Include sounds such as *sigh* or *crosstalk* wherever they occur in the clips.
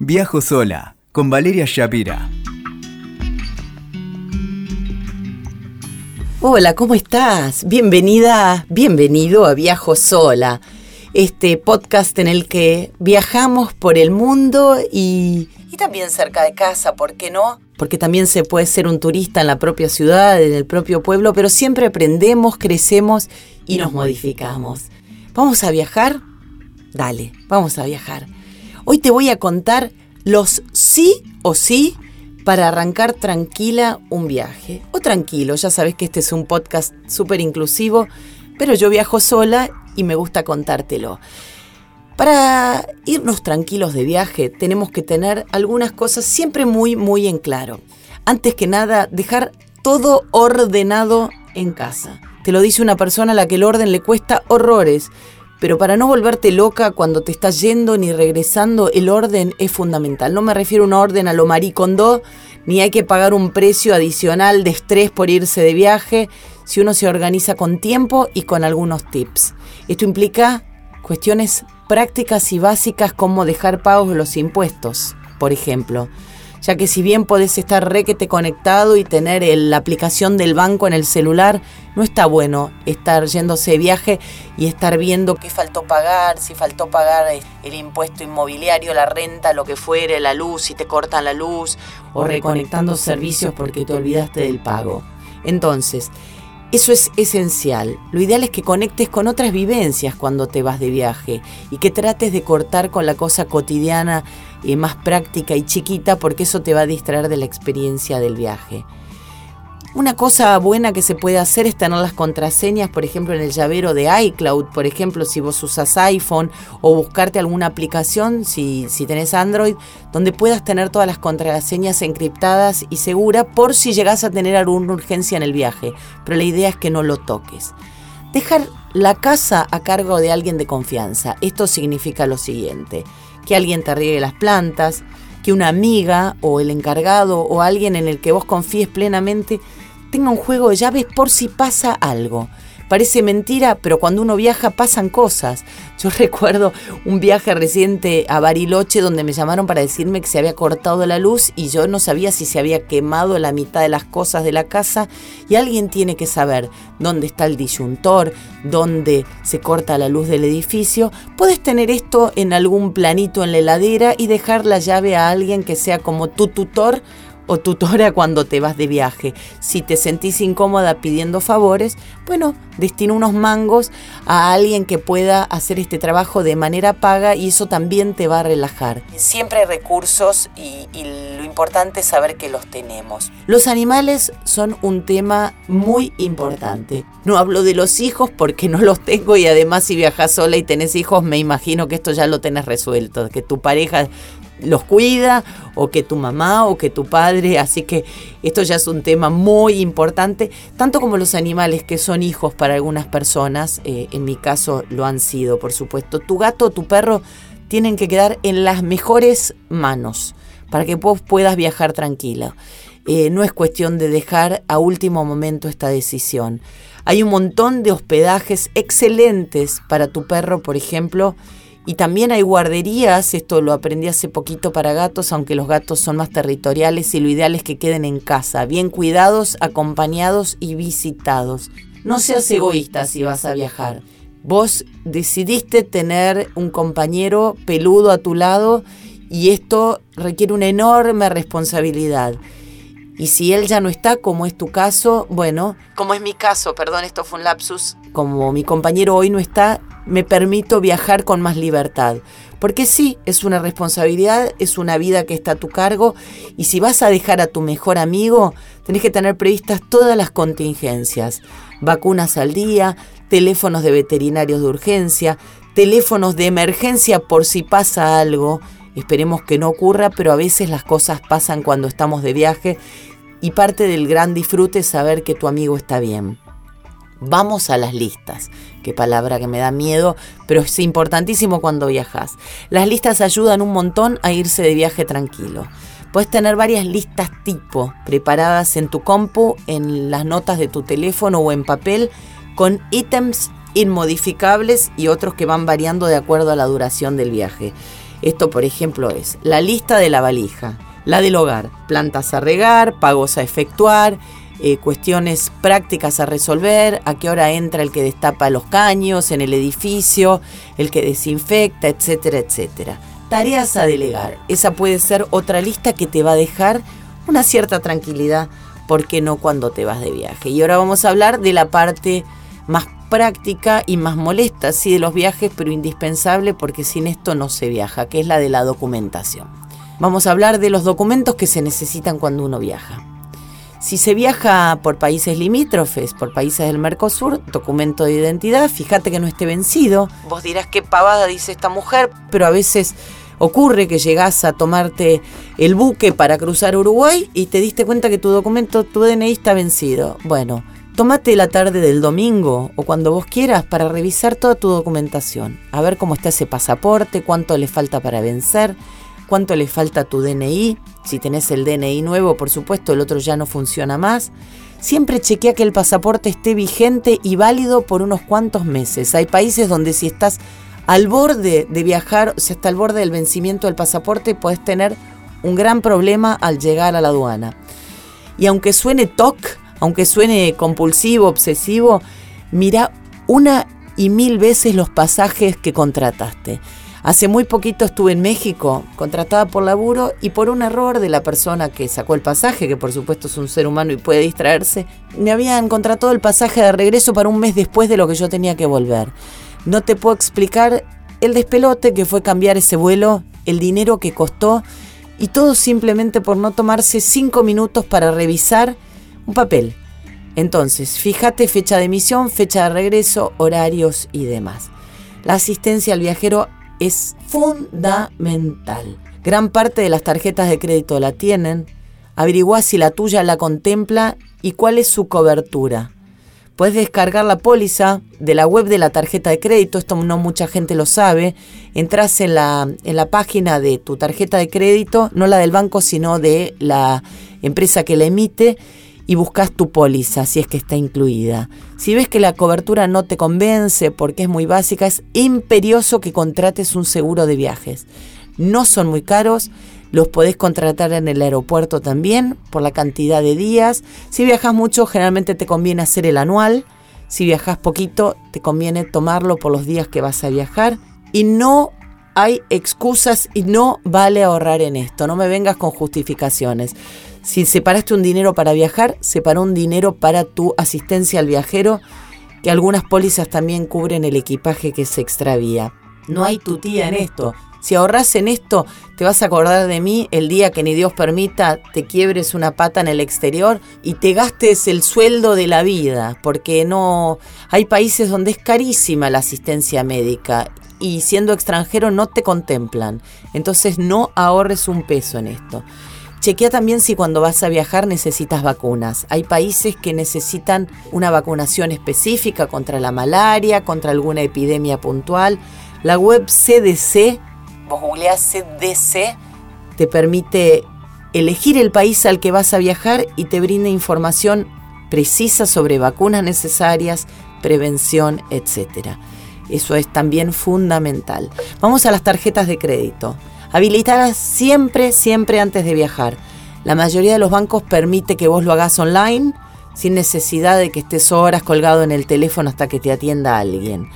Viajo sola con Valeria Shapira. Hola, ¿cómo estás? Bienvenida, bienvenido a Viajo sola, este podcast en el que viajamos por el mundo y, y también cerca de casa, ¿por qué no? Porque también se puede ser un turista en la propia ciudad, en el propio pueblo, pero siempre aprendemos, crecemos y nos modificamos. ¿Vamos a viajar? Dale, vamos a viajar. Hoy te voy a contar los sí o sí para arrancar tranquila un viaje. O tranquilo, ya sabes que este es un podcast súper inclusivo, pero yo viajo sola y me gusta contártelo. Para irnos tranquilos de viaje tenemos que tener algunas cosas siempre muy, muy en claro. Antes que nada, dejar todo ordenado en casa. Te lo dice una persona a la que el orden le cuesta horrores. Pero para no volverte loca cuando te estás yendo ni regresando, el orden es fundamental. No me refiero a un orden a lo maricondo, ni hay que pagar un precio adicional de estrés por irse de viaje si uno se organiza con tiempo y con algunos tips. Esto implica cuestiones prácticas y básicas como dejar pagos los impuestos, por ejemplo ya que si bien podés estar requete conectado y tener la aplicación del banco en el celular, no está bueno estar yéndose de viaje y estar viendo qué faltó pagar, si faltó pagar el impuesto inmobiliario, la renta, lo que fuere, la luz, si te cortan la luz, o reconectando servicios porque te olvidaste del pago. Entonces, eso es esencial. Lo ideal es que conectes con otras vivencias cuando te vas de viaje y que trates de cortar con la cosa cotidiana eh, más práctica y chiquita porque eso te va a distraer de la experiencia del viaje. Una cosa buena que se puede hacer es tener las contraseñas, por ejemplo, en el llavero de iCloud, por ejemplo, si vos usas iPhone, o buscarte alguna aplicación, si, si tenés Android, donde puedas tener todas las contraseñas encriptadas y seguras por si llegas a tener alguna urgencia en el viaje. Pero la idea es que no lo toques. Dejar la casa a cargo de alguien de confianza. Esto significa lo siguiente, que alguien te riegue las plantas, que una amiga o el encargado o alguien en el que vos confíes plenamente tenga un juego de llaves por si pasa algo. Parece mentira, pero cuando uno viaja pasan cosas. *laughs* Yo recuerdo un viaje reciente a Bariloche donde me llamaron para decirme que se había cortado la luz y yo no sabía si se había quemado la mitad de las cosas de la casa y alguien tiene que saber dónde está el disyuntor, dónde se corta la luz del edificio. Puedes tener esto en algún planito en la heladera y dejar la llave a alguien que sea como tu tutor o tutora cuando te vas de viaje. Si te sentís incómoda pidiendo favores, bueno, destina unos mangos a alguien que pueda hacer este trabajo de manera paga y eso también te va a relajar. Siempre hay recursos y, lo importante es saber que los tenemos. Los animales son un tema muy importante. No hablo de los hijos porque no los tengo y además si viajas sola y tenés hijos me imagino que esto ya lo tenés resuelto, que tu pareja los cuida o que tu mamá o que tu padre, así que esto ya es un tema muy importante, tanto como los animales que son hijos para algunas personas, eh, en mi caso lo han sido, por supuesto. Tu gato o tu perro tienen que quedar en las mejores manos para que vos puedas viajar tranquila. Eh, no es cuestión de dejar a último momento esta decisión. Hay un montón de hospedajes excelentes para tu perro, por ejemplo, y también hay guarderías, esto lo aprendí hace poquito para gatos, aunque los gatos son más territoriales y lo ideal es que queden en casa, bien cuidados, acompañados y visitados. No seas egoísta si vas a viajar. Vos decidiste tener un compañero peludo a tu lado y esto requiere una enorme responsabilidad. Y si él ya no está, como es tu caso, bueno, como es mi caso, perdón, esto fue un lapsus, como mi compañero hoy no está, me permito viajar con más libertad. Porque sí, es una responsabilidad, es una vida que está a tu cargo y si vas a dejar a tu mejor amigo, tenés que tener previstas todas las contingencias. Vacunas al día, teléfonos de veterinarios de urgencia, teléfonos de emergencia por si pasa algo. Esperemos que no ocurra, pero a veces las cosas pasan cuando estamos de viaje y parte del gran disfrute es saber que tu amigo está bien. Vamos a las listas. Qué palabra que me da miedo, pero es importantísimo cuando viajas. Las listas ayudan un montón a irse de viaje tranquilo. Puedes tener varias listas tipo preparadas en tu compu, en las notas de tu teléfono o en papel, con ítems inmodificables y otros que van variando de acuerdo a la duración del viaje. Esto, por ejemplo, es la lista de la valija, la del hogar, plantas a regar, pagos a efectuar, eh, cuestiones prácticas a resolver, a qué hora entra el que destapa los caños en el edificio, el que desinfecta, etcétera, etcétera. Tareas a delegar. Esa puede ser otra lista que te va a dejar una cierta tranquilidad, ¿por qué no cuando te vas de viaje? Y ahora vamos a hablar de la parte más práctica y más molesta, sí, de los viajes, pero indispensable porque sin esto no se viaja, que es la de la documentación. Vamos a hablar de los documentos que se necesitan cuando uno viaja. Si se viaja por países limítrofes, por países del Mercosur, documento de identidad, fíjate que no esté vencido. Vos dirás qué pavada dice esta mujer, pero a veces ocurre que llegás a tomarte el buque para cruzar Uruguay y te diste cuenta que tu documento, tu DNI está vencido. Bueno, tómate la tarde del domingo o cuando vos quieras para revisar toda tu documentación, a ver cómo está ese pasaporte, cuánto le falta para vencer cuánto le falta tu DNI. Si tenés el DNI nuevo, por supuesto, el otro ya no funciona más. Siempre chequea que el pasaporte esté vigente y válido por unos cuantos meses. Hay países donde si estás al borde de viajar, o sea, hasta al borde del vencimiento del pasaporte, puedes tener un gran problema al llegar a la aduana. Y aunque suene TOC, aunque suene compulsivo, obsesivo, mira una y mil veces los pasajes que contrataste. Hace muy poquito estuve en México, contratada por laburo, y por un error de la persona que sacó el pasaje, que por supuesto es un ser humano y puede distraerse, me habían contratado el pasaje de regreso para un mes después de lo que yo tenía que volver. No te puedo explicar el despelote que fue cambiar ese vuelo, el dinero que costó, y todo simplemente por no tomarse cinco minutos para revisar un papel. Entonces, fíjate fecha de emisión, fecha de regreso, horarios y demás. La asistencia al viajero es fundamental. Gran parte de las tarjetas de crédito la tienen. Averigua si la tuya la contempla y cuál es su cobertura. Puedes descargar la póliza de la web de la tarjeta de crédito, esto no mucha gente lo sabe. Entras en la, en la página de tu tarjeta de crédito, no la del banco, sino de la empresa que la emite y buscas tu póliza si es que está incluida. Si ves que la cobertura no te convence porque es muy básica, es imperioso que contrates un seguro de viajes. No son muy caros, los podés contratar en el aeropuerto también por la cantidad de días. Si viajas mucho, generalmente te conviene hacer el anual. Si viajas poquito, te conviene tomarlo por los días que vas a viajar. Y no hay excusas y no vale ahorrar en esto. No me vengas con justificaciones. Si separaste un dinero para viajar, separa un dinero para tu asistencia al viajero, que algunas pólizas también cubren el equipaje que se extravía. No hay tu tía en esto. Si ahorras en esto, te vas a acordar de mí el día que ni Dios permita te quiebres una pata en el exterior y te gastes el sueldo de la vida, porque no hay países donde es carísima la asistencia médica y siendo extranjero no te contemplan. Entonces no ahorres un peso en esto. Chequea también si cuando vas a viajar necesitas vacunas. Hay países que necesitan una vacunación específica contra la malaria, contra alguna epidemia puntual. La web CDC, vos googleás CDC, te permite elegir el país al que vas a viajar y te brinda información precisa sobre vacunas necesarias, prevención, etc. Eso es también fundamental. Vamos a las tarjetas de crédito. Habilitarlas siempre, siempre antes de viajar. La mayoría de los bancos permite que vos lo hagas online sin necesidad de que estés horas colgado en el teléfono hasta que te atienda alguien.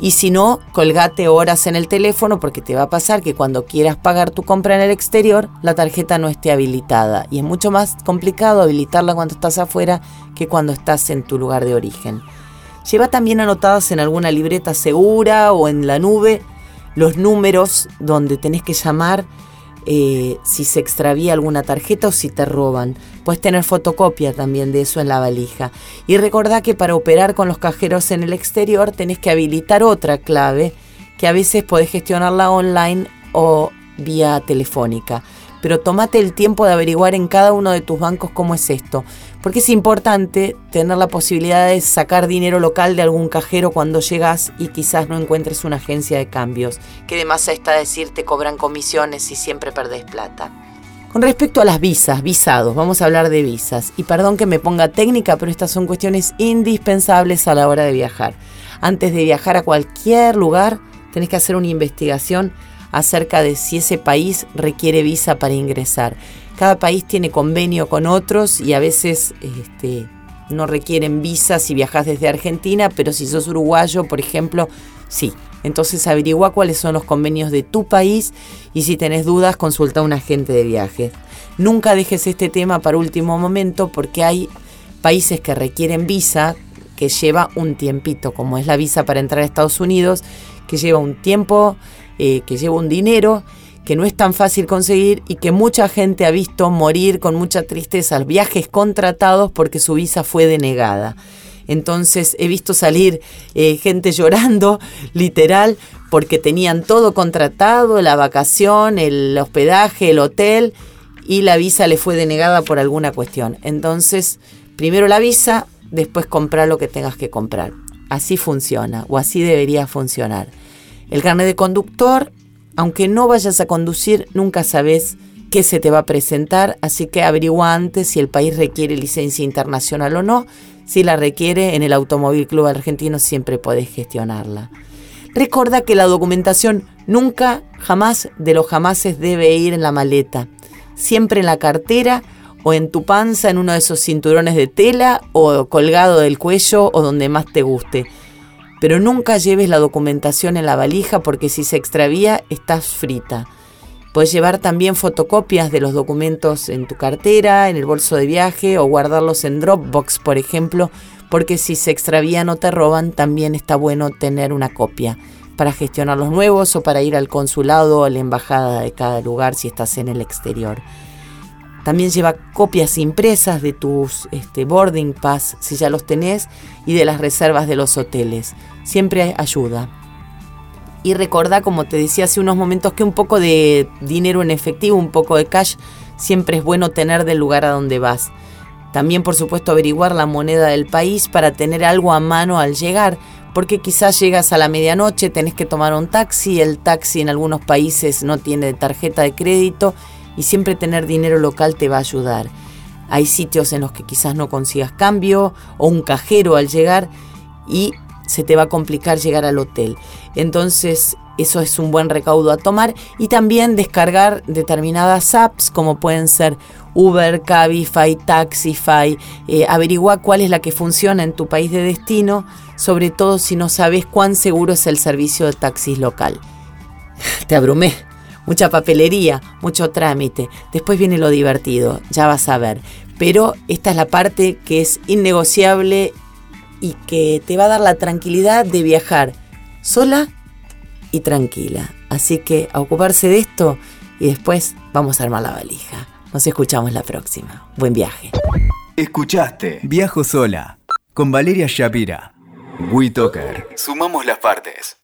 Y si no, colgate horas en el teléfono porque te va a pasar que cuando quieras pagar tu compra en el exterior, la tarjeta no esté habilitada. Y es mucho más complicado habilitarla cuando estás afuera que cuando estás en tu lugar de origen. Lleva también anotadas en alguna libreta segura o en la nube los números donde tenés que llamar eh, si se extravía alguna tarjeta o si te roban. Puedes tener fotocopia también de eso en la valija. Y recordá que para operar con los cajeros en el exterior tenés que habilitar otra clave que a veces podés gestionarla online o vía telefónica pero tómate el tiempo de averiguar en cada uno de tus bancos cómo es esto, porque es importante tener la posibilidad de sacar dinero local de algún cajero cuando llegas y quizás no encuentres una agencia de cambios, que además está decir te cobran comisiones y siempre perdés plata. Con respecto a las visas, visados, vamos a hablar de visas. Y perdón que me ponga técnica, pero estas son cuestiones indispensables a la hora de viajar. Antes de viajar a cualquier lugar, tenés que hacer una investigación acerca de si ese país requiere visa para ingresar. Cada país tiene convenio con otros y a veces este, no requieren visa si viajas desde Argentina, pero si sos uruguayo, por ejemplo, sí. Entonces averigua cuáles son los convenios de tu país y si tenés dudas, consulta a un agente de viajes. Nunca dejes este tema para último momento porque hay países que requieren visa que lleva un tiempito, como es la visa para entrar a Estados Unidos, que lleva un tiempo, eh, que lleva un dinero que no es tan fácil conseguir y que mucha gente ha visto morir con mucha tristeza viajes contratados porque su visa fue denegada. Entonces he visto salir eh, gente llorando, *laughs* literal, porque tenían todo contratado, la vacación, el hospedaje, el hotel, y la visa le fue denegada por alguna cuestión. Entonces, primero la visa, después comprar lo que tengas que comprar. Así funciona, o así debería funcionar. El carnet de conductor aunque no vayas a conducir, nunca sabes qué se te va a presentar, así que averigua antes si el país requiere licencia internacional o no. Si la requiere, en el Automóvil Club Argentino siempre podés gestionarla. Recuerda que la documentación nunca, jamás de los jamases debe ir en la maleta. Siempre en la cartera o en tu panza en uno de esos cinturones de tela o colgado del cuello o donde más te guste pero nunca lleves la documentación en la valija porque si se extravía estás frita. Puedes llevar también fotocopias de los documentos en tu cartera, en el bolso de viaje o guardarlos en Dropbox, por ejemplo, porque si se extravían o te roban, también está bueno tener una copia para gestionar los nuevos o para ir al consulado o a la embajada de cada lugar si estás en el exterior. También lleva copias impresas de tus este, boarding pass, si ya los tenés, y de las reservas de los hoteles. Siempre ayuda. Y recordá, como te decía hace unos momentos, que un poco de dinero en efectivo, un poco de cash, siempre es bueno tener del lugar a donde vas. También, por supuesto, averiguar la moneda del país para tener algo a mano al llegar, porque quizás llegas a la medianoche, tenés que tomar un taxi, el taxi en algunos países no tiene tarjeta de crédito y siempre tener dinero local te va a ayudar. Hay sitios en los que quizás no consigas cambio o un cajero al llegar y se te va a complicar llegar al hotel. Entonces eso es un buen recaudo a tomar y también descargar determinadas apps como pueden ser Uber, Cabify, Taxify. Eh, averigua cuál es la que funciona en tu país de destino, sobre todo si no sabes cuán seguro es el servicio de taxis local. *laughs* Te abrumé mucha papelería, mucho trámite. Después viene lo divertido, ya vas a ver. Pero esta es la parte que es innegociable y que te va a dar la tranquilidad de viajar sola y tranquila. Así que a ocuparse de esto y después vamos a armar la valija. Nos escuchamos la próxima. Buen viaje. Escuchaste Viajo sola con Valeria Shapira. WeToker. Sumamos las partes.